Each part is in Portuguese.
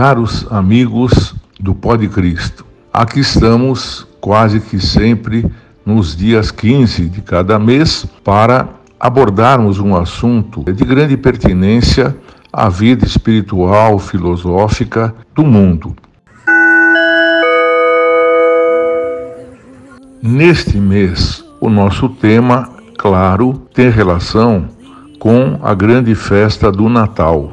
Caros amigos do Pode Cristo, aqui estamos quase que sempre nos dias 15 de cada mês para abordarmos um assunto de grande pertinência à vida espiritual, filosófica do mundo. Neste mês, o nosso tema, claro, tem relação com a grande festa do Natal,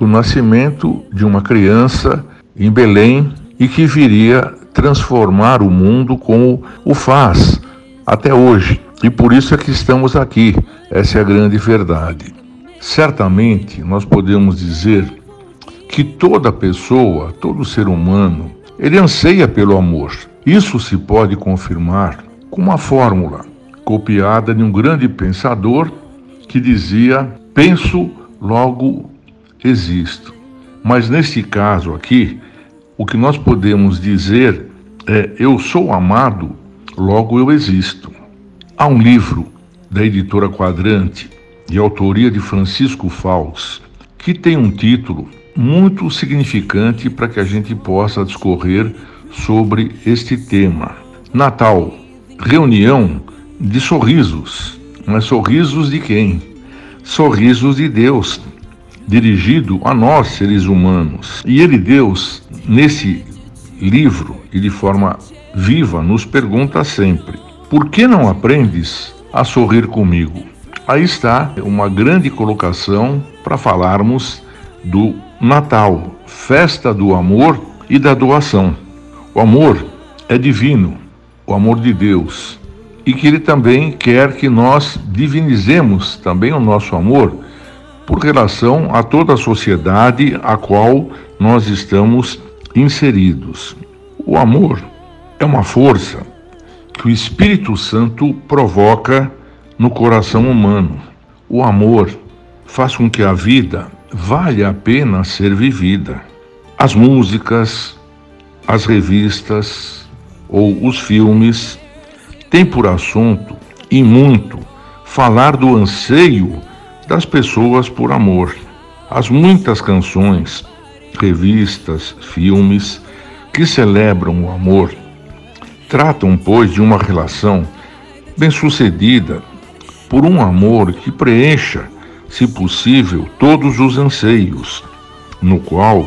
do nascimento de uma criança em Belém e que viria transformar o mundo como o faz até hoje. E por isso é que estamos aqui. Essa é a grande verdade. Certamente nós podemos dizer que toda pessoa, todo ser humano, ele anseia pelo amor. Isso se pode confirmar com uma fórmula copiada de um grande pensador que dizia: penso, logo existo. Mas neste caso aqui, o que nós podemos dizer é: eu sou amado, logo eu existo. Há um livro da editora Quadrante, de autoria de Francisco Faux, que tem um título muito significante para que a gente possa discorrer sobre este tema. Natal, reunião de sorrisos. Mas sorrisos de quem? Sorrisos de Deus, dirigido a nós, seres humanos. E ele, Deus, nesse livro e de forma viva, nos pergunta sempre: por que não aprendes a sorrir comigo? Aí está uma grande colocação para falarmos do Natal, festa do amor e da doação. O amor é divino, o amor de Deus, e que Ele também quer que nós divinizemos também o nosso amor por relação a toda a sociedade a qual nós estamos inseridos. O amor é uma força que o Espírito Santo provoca no coração humano. O amor faz com que a vida valha a pena ser vivida. As músicas, as revistas ou os filmes têm por assunto e muito falar do anseio das pessoas por amor. As muitas canções, revistas, filmes que celebram o amor tratam, pois, de uma relação bem-sucedida por um amor que preencha, se possível, todos os anseios, no qual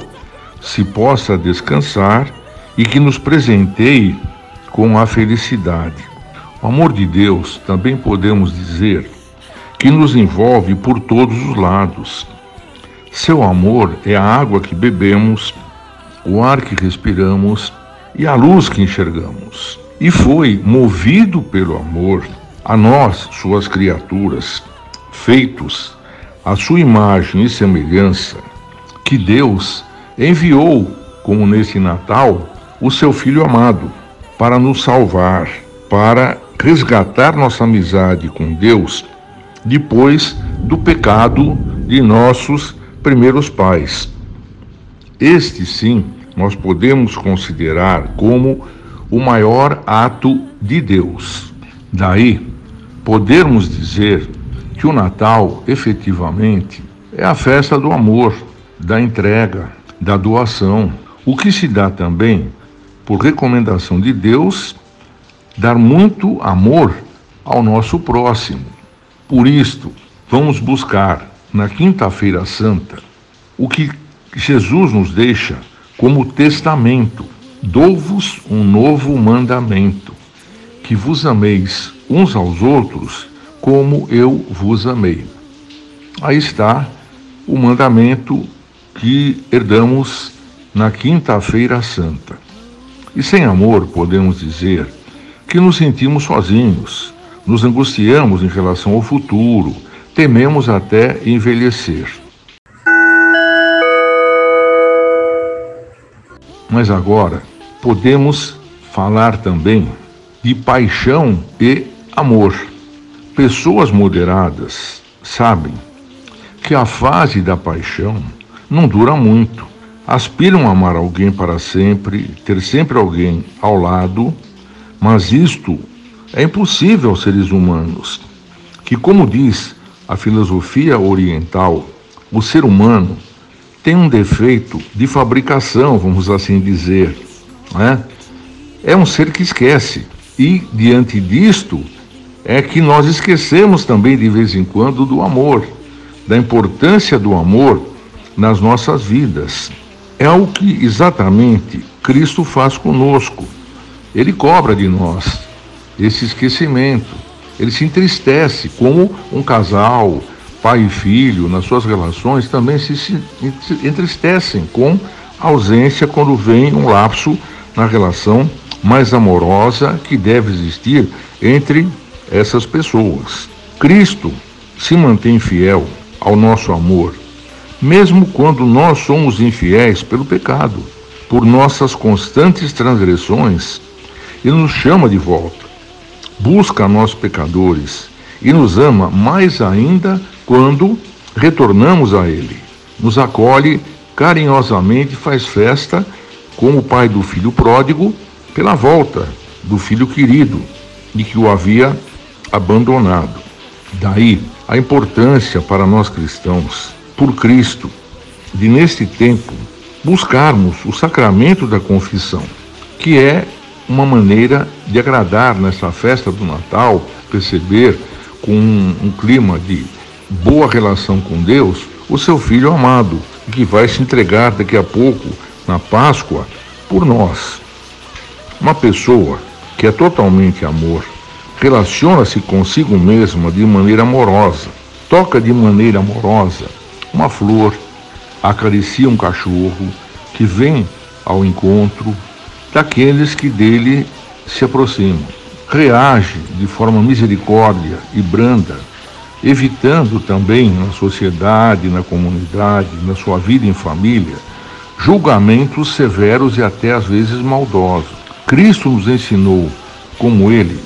se possa descansar e que nos presenteie com a felicidade. O amor de Deus, também podemos dizer, que nos envolve por todos os lados. Seu amor é a água que bebemos, o ar que respiramos e a luz que enxergamos. E foi movido pelo amor a nós, suas criaturas, feitos à sua imagem e semelhança, que Deus enviou, como nesse Natal, o seu Filho amado, para nos salvar, para resgatar nossa amizade com Deus depois do pecado de nossos primeiros pais. Este, sim, nós podemos considerar como o maior ato de Deus. Daí, podermos dizer que o Natal, efetivamente, é a festa do amor, da entrega, da doação, o que se dá também por recomendação de Deus, dar muito amor ao nosso próximo. Por isto, vamos buscar na Quinta-feira Santa o que Jesus nos deixa como testamento. Dou-vos um novo mandamento: que vos ameis uns aos outros como eu vos amei. Aí está o mandamento que herdamos na Quinta-feira Santa. E sem amor, podemos dizer que nos sentimos sozinhos, nos angustiamos em relação ao futuro, tememos até envelhecer. Mas agora podemos falar também de paixão e amor. Pessoas moderadas sabem que a fase da paixão não dura muito aspiram a amar alguém para sempre, ter sempre alguém ao lado, mas isto é impossível seres humanos, que, como diz a filosofia oriental, o ser humano tem um defeito de fabricação, vamos assim dizer. Né? É um ser que esquece. E diante disto é que nós esquecemos também de vez em quando do amor, da importância do amor nas nossas vidas. É o que exatamente Cristo faz conosco. Ele cobra de nós esse esquecimento. Ele se entristece, como um casal, pai e filho, nas suas relações, também se, entristecem com a ausência quando vem um lapso na relação mais amorosa que deve existir entre essas pessoas. Cristo se mantém fiel ao nosso amor, mesmo quando nós somos infiéis pelo pecado, por nossas constantes transgressões, e nos chama de volta. Busca nós pecadores e nos ama mais ainda quando retornamos a Ele. Nos acolhe carinhosamente, faz festa com o pai do filho pródigo pela volta do filho querido de que o havia abandonado. Daí a importância para nós cristãos, por Cristo, de neste tempo buscarmos o sacramento da confissão, que é uma maneira de agradar nessa festa do Natal, perceber com um, um clima de boa relação com Deus, o seu filho amado, que vai se entregar daqui a pouco, na Páscoa, por nós. Uma pessoa que é totalmente amor, relaciona-se consigo mesma de maneira amorosa, toca de maneira amorosa uma flor, acaricia um cachorro que vem ao encontro daqueles que dele se aproximam. Reage de forma misericórdia e branda, evitando também na sociedade, na comunidade, na sua vida em família, julgamentos severos e até às vezes maldosos. Cristo nos ensinou, como ele,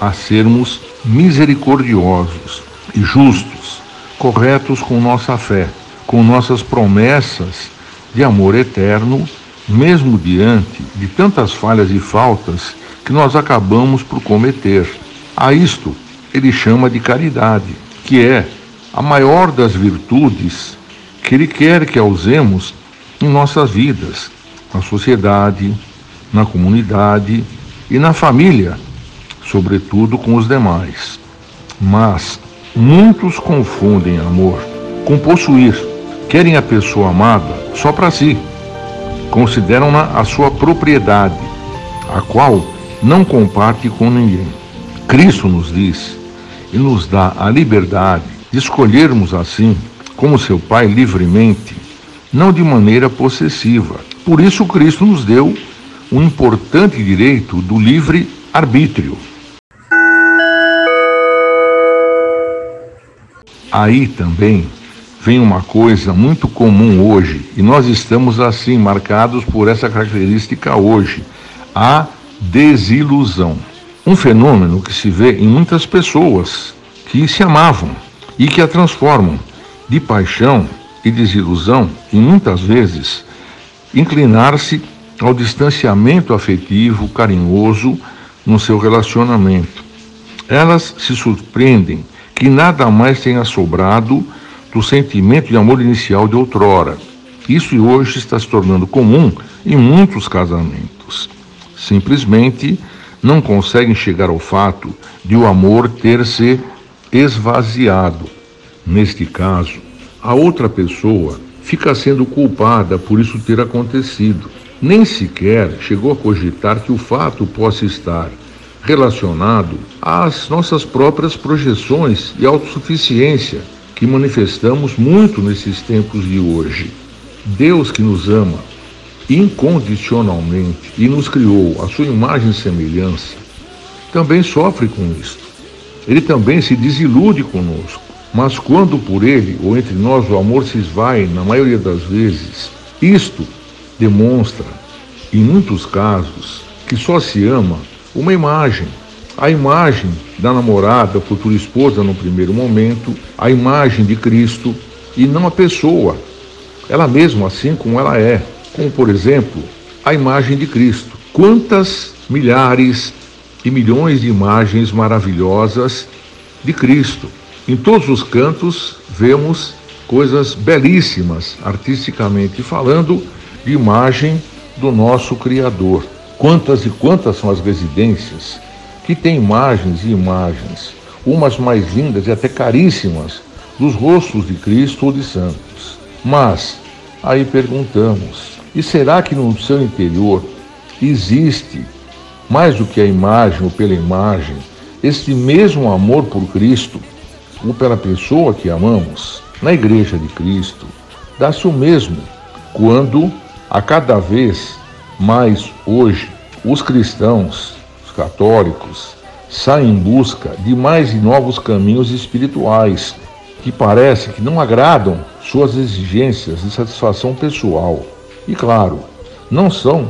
a sermos misericordiosos e justos, corretos com nossa fé, com nossas promessas de amor eterno, mesmo diante de tantas falhas e faltas que nós acabamos por cometer. A isto ele chama de caridade, que é a maior das virtudes que ele quer que usemos em nossas vidas, na sociedade, na comunidade e na família, sobretudo com os demais. Mas muitos confundem amor com possuir, querem a pessoa amada só para si, consideram-na a sua propriedade, a qual não comparte com ninguém. Cristo nos diz e nos dá a liberdade de escolhermos assim, como seu Pai livremente, não de maneira possessiva. Por isso Cristo nos deu um importante direito do livre arbítrio. Aí também vem uma coisa muito comum hoje, e nós estamos assim marcados por essa característica hoje, a desilusão. Um fenômeno que se vê em muitas pessoas que se amavam e que a transformam de paixão e desilusão, e muitas vezes inclinar-se ao distanciamento afetivo, carinhoso no seu relacionamento. Elas se surpreendem que nada mais tenha sobrado do sentimento de amor inicial de outrora. Isso hoje está se tornando comum em muitos casamentos. Simplesmente não conseguem chegar ao fato de o amor ter se esvaziado. Neste caso, a outra pessoa fica sendo culpada por isso ter acontecido nem sequer chegou a cogitar que o fato possa estar relacionado às nossas próprias projeções e autossuficiência que manifestamos muito nesses tempos de hoje. Deus que nos ama incondicionalmente e nos criou a sua imagem e semelhança, também sofre com isto. Ele também se desilude conosco. Mas quando por ele ou entre nós o amor se esvai, na maioria das vezes, isto demonstra, em muitos casos, que só se ama uma imagem. A imagem da namorada, futura esposa no primeiro momento, a imagem de Cristo e não a pessoa, ela mesma assim como ela é. Como, por exemplo, a imagem de Cristo. Quantas milhares e milhões de imagens maravilhosas de Cristo. Em todos os cantos vemos coisas belíssimas, artisticamente falando, de imagem do nosso Criador. Quantas e quantas são as residências que têm imagens e imagens, umas mais lindas e até caríssimas, dos rostos de Cristo ou de santos. Mas, aí perguntamos, e será que no seu interior existe, mais do que a imagem ou pela imagem, este mesmo amor por Cristo ou pela pessoa que amamos? Na Igreja de Cristo, dá-se o mesmo quando, a cada vez mais hoje, os cristãos, os católicos, saem em busca de mais e novos caminhos espirituais que parece que não agradam suas exigências de satisfação pessoal. E claro, não são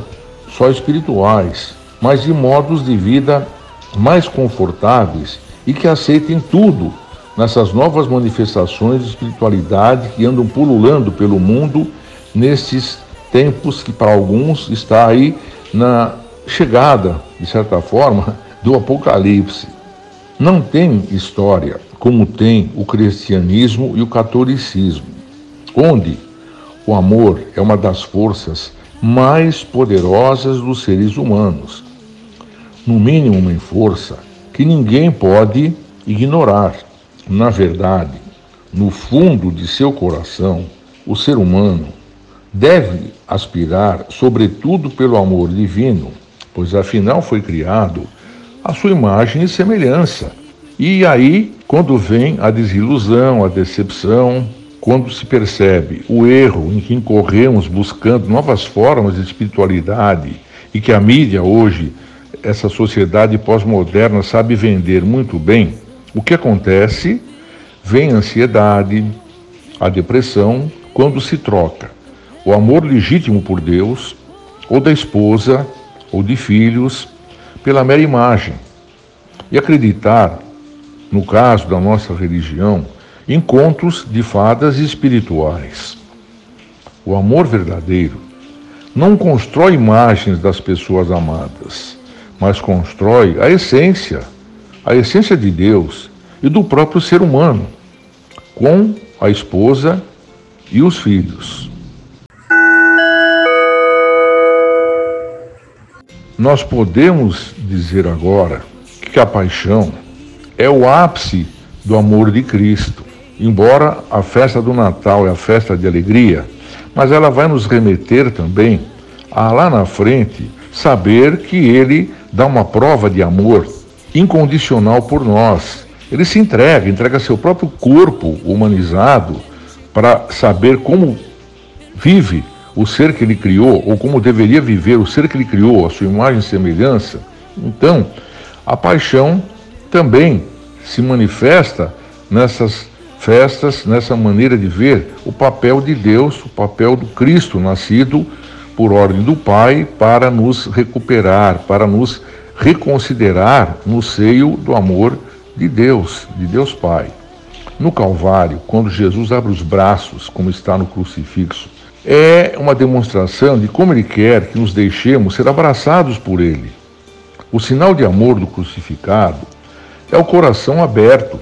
só espirituais, mas de modos de vida mais confortáveis e que aceitem tudo nessas novas manifestações de espiritualidade que andam pululando pelo mundo nestes tempos que para alguns está aí na chegada, de certa forma, do apocalipse. Não tem história como tem o cristianismo e o catolicismo, onde o amor é uma das forças mais poderosas dos seres humanos, no mínimo uma força que ninguém pode ignorar. Na verdade, no fundo de seu coração, o ser humano deve aspirar, sobretudo pelo amor divino, pois afinal foi criado à sua imagem e semelhança. E aí, quando vem a desilusão, a decepção, quando se percebe o erro em que incorremos buscando novas formas de espiritualidade e que a mídia hoje, essa sociedade pós-moderna, sabe vender muito bem, o que acontece? Vem a ansiedade, a depressão, quando se troca o amor legítimo por Deus, ou da esposa, ou de filhos, pela mera imagem. E acreditar, no caso da nossa religião, em contos de fadas espirituais. O amor verdadeiro não constrói imagens das pessoas amadas, mas constrói a essência, a essência de Deus e do próprio ser humano, com a esposa e os filhos. Nós podemos dizer agora que a paixão é o ápice do amor de Cristo. Embora a festa do Natal é a festa de alegria, mas ela vai nos remeter também a lá na frente saber que ele dá uma prova de amor incondicional por nós. Ele se entrega, entrega seu próprio corpo humanizado para saber como vive o ser que ele criou, ou como deveria viver o ser que ele criou, a sua imagem e semelhança, então a paixão também se manifesta nessas festas, nessa maneira de ver o papel de Deus, o papel do Cristo nascido por ordem do Pai para nos recuperar, para nos reconsiderar no seio do amor de Deus, de Deus Pai. No Calvário, quando Jesus abre os braços, como está no crucifixo, é uma demonstração de como ele quer que nos deixemos ser abraçados por ele. O sinal de amor do crucificado é o coração aberto,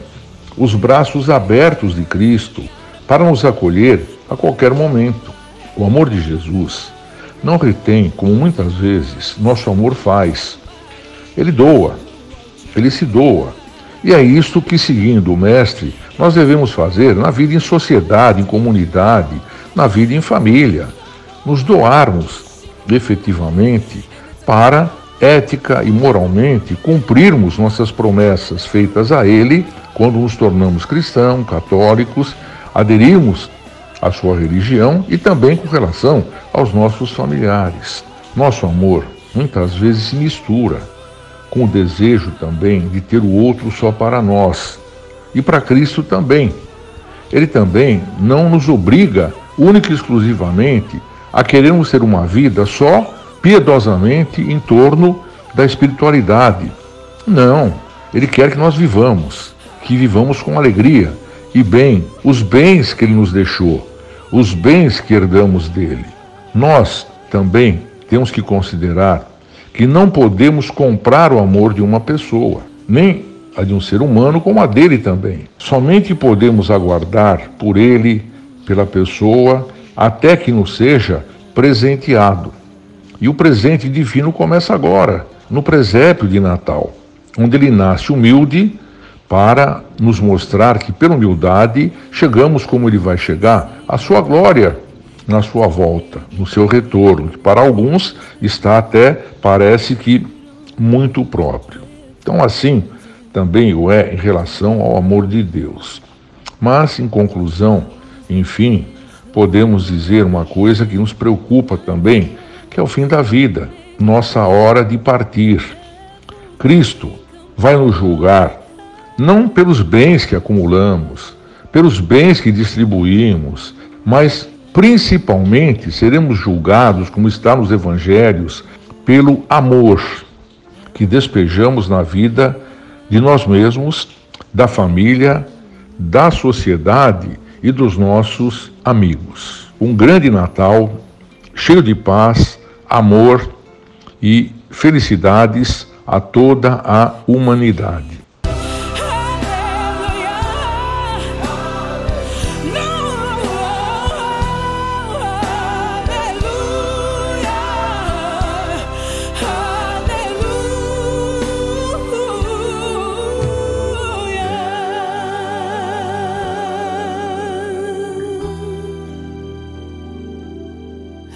os braços abertos de Cristo para nos acolher a qualquer momento. O amor de Jesus não retém, como muitas vezes nosso amor faz. Ele doa, ele se doa. E é isto que, seguindo o Mestre, nós devemos fazer na vida em sociedade, em comunidade, na vida em família, nos doarmos efetivamente para ética e moralmente cumprirmos nossas promessas feitas a Ele quando nos tornamos cristãos, católicos, aderimos à sua religião e também com relação aos nossos familiares. Nosso amor muitas vezes se mistura com o desejo também de ter o outro só para nós e para Cristo também. Ele também não nos obriga única e exclusivamente a querermos ter uma vida só piedosamente em torno da espiritualidade. Não, ele quer que nós vivamos, que vivamos com alegria e bem os bens que ele nos deixou, os bens que herdamos dele. Nós também temos que considerar que não podemos comprar o amor de uma pessoa, nem a de um ser humano como a dele também. Somente podemos aguardar por ele pela pessoa até que nos seja presenteado. E o presente divino começa agora, no presépio de Natal, onde ele nasce humilde para nos mostrar que, pela humildade, chegamos como ele vai chegar, à sua glória na sua volta, no seu retorno, que para alguns está até, parece que, muito próprio. Então, assim, também o é em relação ao amor de Deus. Mas, em conclusão, enfim, podemos dizer uma coisa que nos preocupa também, que é o fim da vida, nossa hora de partir. Cristo vai nos julgar não pelos bens que acumulamos, pelos bens que distribuímos, mas principalmente seremos julgados, como está nos evangelhos, pelo amor que despejamos na vida de nós mesmos, da família, da sociedade e dos nossos amigos. Um grande Natal, cheio de paz, amor e felicidades a toda a humanidade.